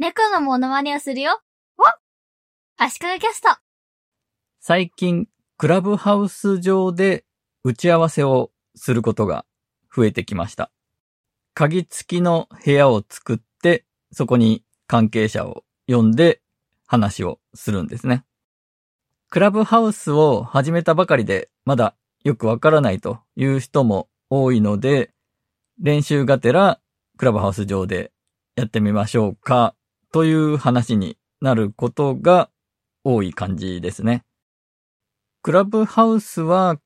猫のモノマネをするよ。お足利キャスト。最近、クラブハウス上で打ち合わせをすることが増えてきました。鍵付きの部屋を作って、そこに関係者を呼んで話をするんですね。クラブハウスを始めたばかりでまだよくわからないという人も多いので、練習がてらクラブハウス上でやってみましょうかという話になることが多い感じですね。クラブハウスは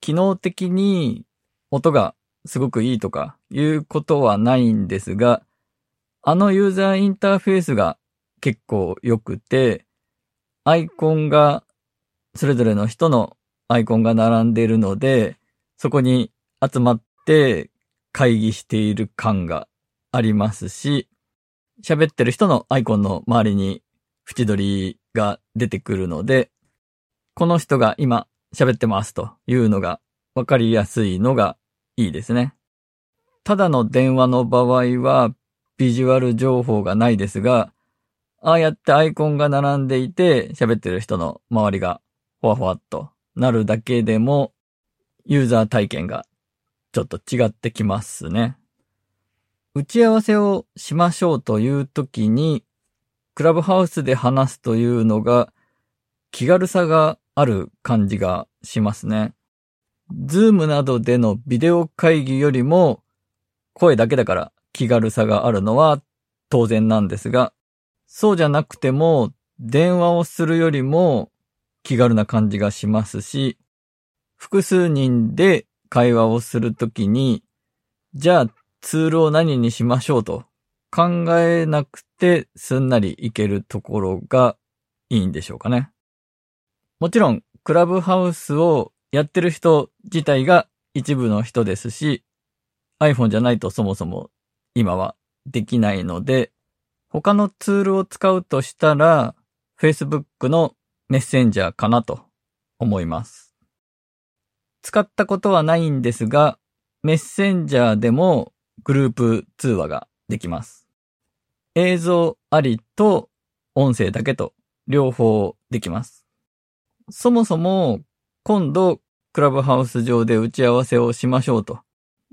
機能的に音がすごくいいとかいうことはないんですが、あのユーザーインターフェースが結構良くて、アイコンが、それぞれの人のアイコンが並んでいるので、そこに集まって会議している感がありますし、喋ってる人のアイコンの周りに縁取りが出てくるので、この人が今喋ってますというのがわかりやすいのがいいですね。ただの電話の場合はビジュアル情報がないですが、ああやってアイコンが並んでいて喋ってる人の周りがほわほわっとなるだけでもユーザー体験がちょっと違ってきますね。打ち合わせをしましょうという時にクラブハウスで話すというのが気軽さがある感じがしますね。ズームなどでのビデオ会議よりも声だけだから気軽さがあるのは当然なんですが、そうじゃなくても電話をするよりも気軽な感じがしますし、複数人で会話をするときに、じゃあツールを何にしましょうと考えなくてすんなりいけるところがいいんでしょうかね。もちろん、クラブハウスをやってる人自体が一部の人ですし、iPhone じゃないとそもそも今はできないので、他のツールを使うとしたら、Facebook のメッセンジャーかなと思います。使ったことはないんですが、メッセンジャーでもグループ通話ができます。映像ありと音声だけと両方できます。そもそも今度クラブハウス上で打ち合わせをしましょうと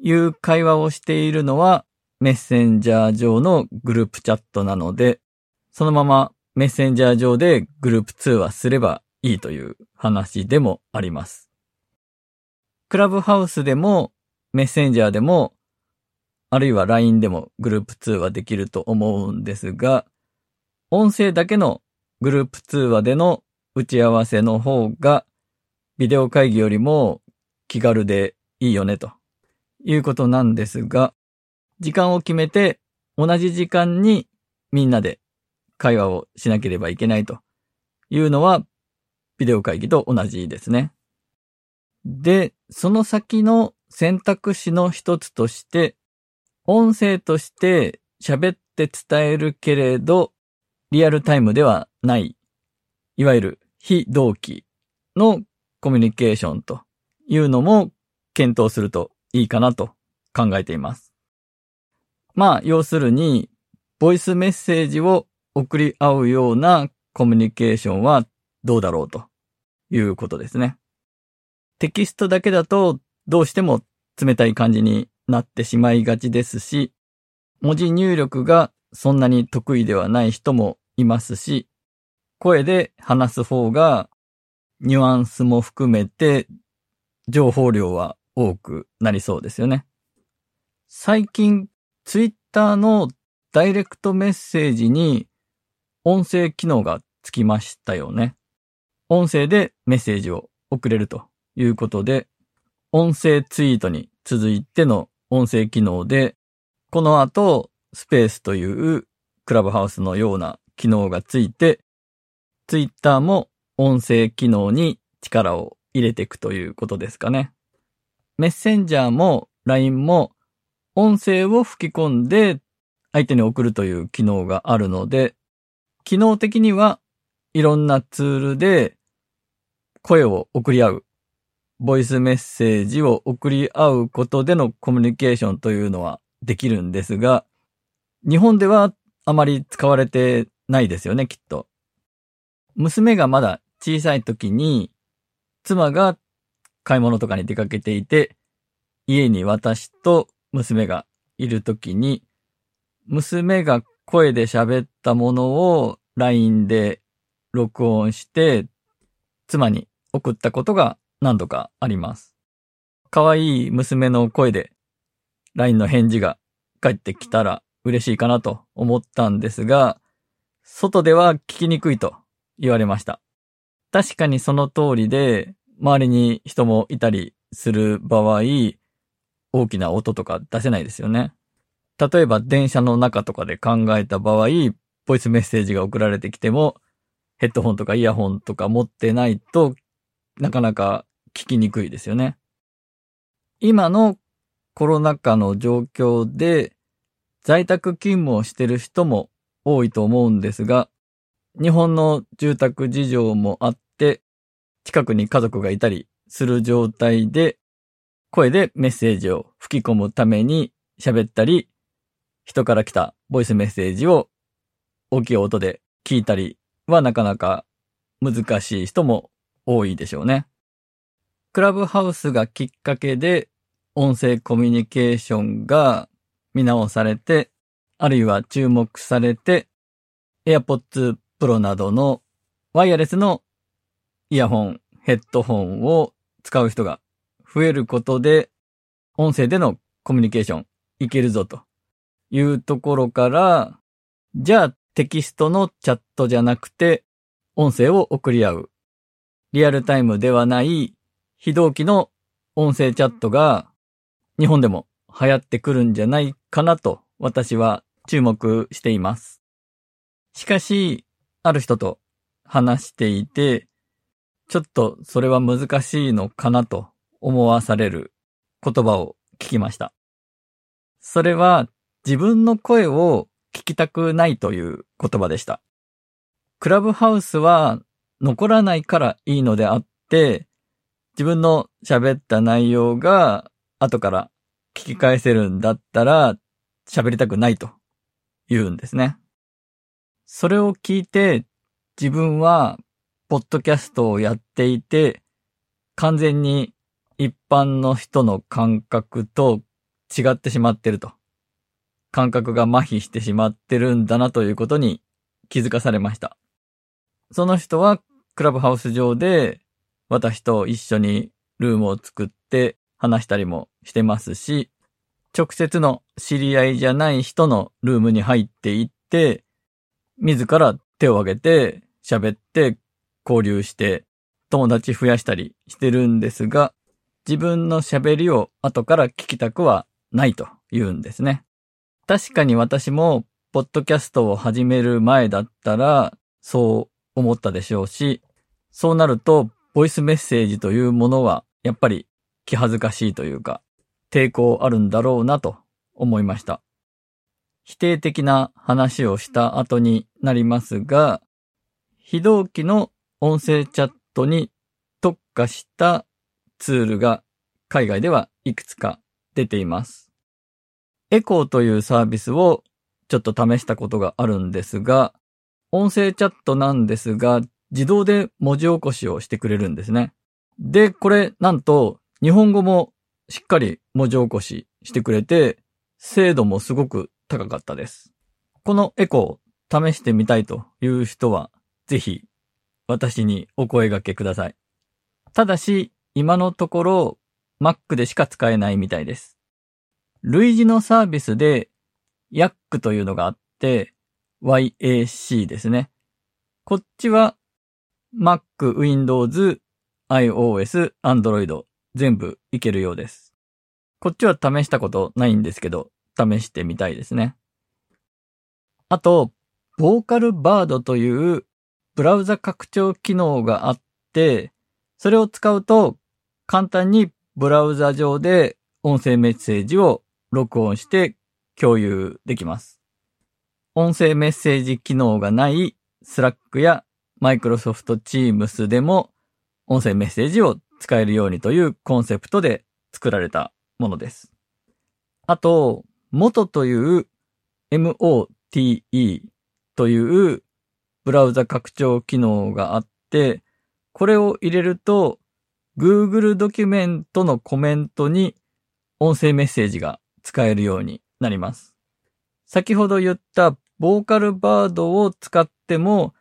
いう会話をしているのはメッセンジャー上のグループチャットなので、そのままメッセンジャー上でグループ通話すればいいという話でもあります。クラブハウスでもメッセンジャーでもあるいは LINE でもグループ通話できると思うんですが、音声だけのグループ通話での打ち合わせの方が、ビデオ会議よりも気軽でいいよねということなんですが、時間を決めて同じ時間にみんなで会話をしなければいけないというのは、ビデオ会議と同じですね。で、その先の選択肢の一つとして、音声として喋って伝えるけれど、リアルタイムではない、いわゆる非同期のコミュニケーションというのも検討するといいかなと考えています。まあ、要するに、ボイスメッセージを送り合うようなコミュニケーションはどうだろうということですね。テキストだけだとどうしても冷たい感じになってしまいがちですし、文字入力がそんなに得意ではない人もいますし、声で話す方がニュアンスも含めて情報量は多くなりそうですよね。最近、ツイッターのダイレクトメッセージに音声機能がつきましたよね。音声でメッセージを送れるということで、音声ツイートに続いての音声機能で、この後、スペースというクラブハウスのような機能がついて、ツイッターも音声機能に力を入れていくということですかね。メッセンジャーも LINE も音声を吹き込んで相手に送るという機能があるので、機能的にはいろんなツールで声を送り合う、ボイスメッセージを送り合うことでのコミュニケーションというのはできるんですが、日本ではあまり使われてないですよね、きっと。娘がまだ小さい時に、妻が買い物とかに出かけていて、家に私と娘がいる時に、娘が声で喋ったものを LINE で録音して、妻に送ったことが何度かあります。可愛い娘の声で LINE の返事が返ってきたら嬉しいかなと思ったんですが、外では聞きにくいと言われました。確かにその通りで、周りに人もいたりする場合、大きな音とか出せないですよね。例えば電車の中とかで考えた場合、ボイスメッセージが送られてきても、ヘッドホンとかイヤホンとか持ってないとなかなか聞きにくいですよね。今のコロナ禍の状況で在宅勤務をしてる人も多いと思うんですが、日本の住宅事情もあって、近くに家族がいたりする状態で、声でメッセージを吹き込むために喋ったり、人から来たボイスメッセージを大きい音で聞いたりはなかなか難しい人も多いでしょうね。クラブハウスがきっかけで音声コミュニケーションが見直されて、あるいは注目されて、AirPods Pro などのワイヤレスのイヤホン、ヘッドホンを使う人が増えることで、音声でのコミュニケーションいけるぞというところから、じゃあテキストのチャットじゃなくて、音声を送り合う。リアルタイムではない非同期の音声チャットが日本でも流行ってくるんじゃないかなと私は注目しています。しかし、ある人と話していて、ちょっとそれは難しいのかなと思わされる言葉を聞きました。それは自分の声を聞きたくないという言葉でした。クラブハウスは残らないからいいのであって、自分の喋った内容が後から聞き返せるんだったら喋りたくないと言うんですね。それを聞いて自分はポッドキャストをやっていて完全に一般の人の感覚と違ってしまってると。感覚が麻痺してしまってるんだなということに気づかされました。その人はクラブハウス上で私と一緒にルームを作って話したりもしてますし、直接の知り合いじゃない人のルームに入っていって、自ら手を挙げて喋って交流して友達増やしたりしてるんですが、自分の喋りを後から聞きたくはないと言うんですね。確かに私も、ポッドキャストを始める前だったら、そう思ったでしょうし、そうなると、ボイスメッセージというものは、やっぱり気恥ずかしいというか、抵抗あるんだろうなと思いました。否定的な話をした後になりますが、非同期の音声チャットに特化したツールが海外ではいくつか出ています。エコーというサービスをちょっと試したことがあるんですが、音声チャットなんですが、自動で文字起こしをしてくれるんですね。で、これなんと日本語もしっかり文字起こししてくれて、精度もすごく高かったです。このエコー試してみたいという人は、ぜひ私にお声掛けください。ただし、今のところ Mac でしか使えないみたいです。類似のサービスで YAC というのがあって、YAC ですね。こっちは Mac、Windows、iOS、Android 全部いけるようです。こっちは試したことないんですけど、試してみたいですね。あと、ボーカルバードというブラウザ拡張機能があって、それを使うと簡単にブラウザ上で音声メッセージを録音して共有できます。音声メッセージ機能がない Slack や Microsoft Teams でも音声メッセージを使えるようにというコンセプトで作られたものです。あと、元という LTE というブラウザ拡張機能があって、これを入れると Google ドキュメントのコメントに音声メッセージが使えるようになります。先ほど言ったボーカルバードを使っても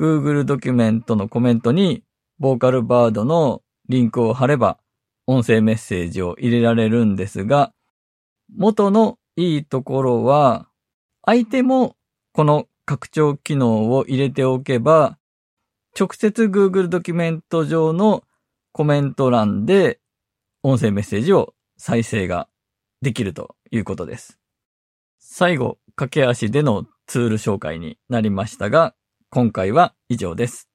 Google ドキュメントのコメントにボーカルバードのリンクを貼れば音声メッセージを入れられるんですが、元のいいところは、相手もこの拡張機能を入れておけば、直接 Google ドキュメント上のコメント欄で音声メッセージを再生ができるということです。最後、駆け足でのツール紹介になりましたが、今回は以上です。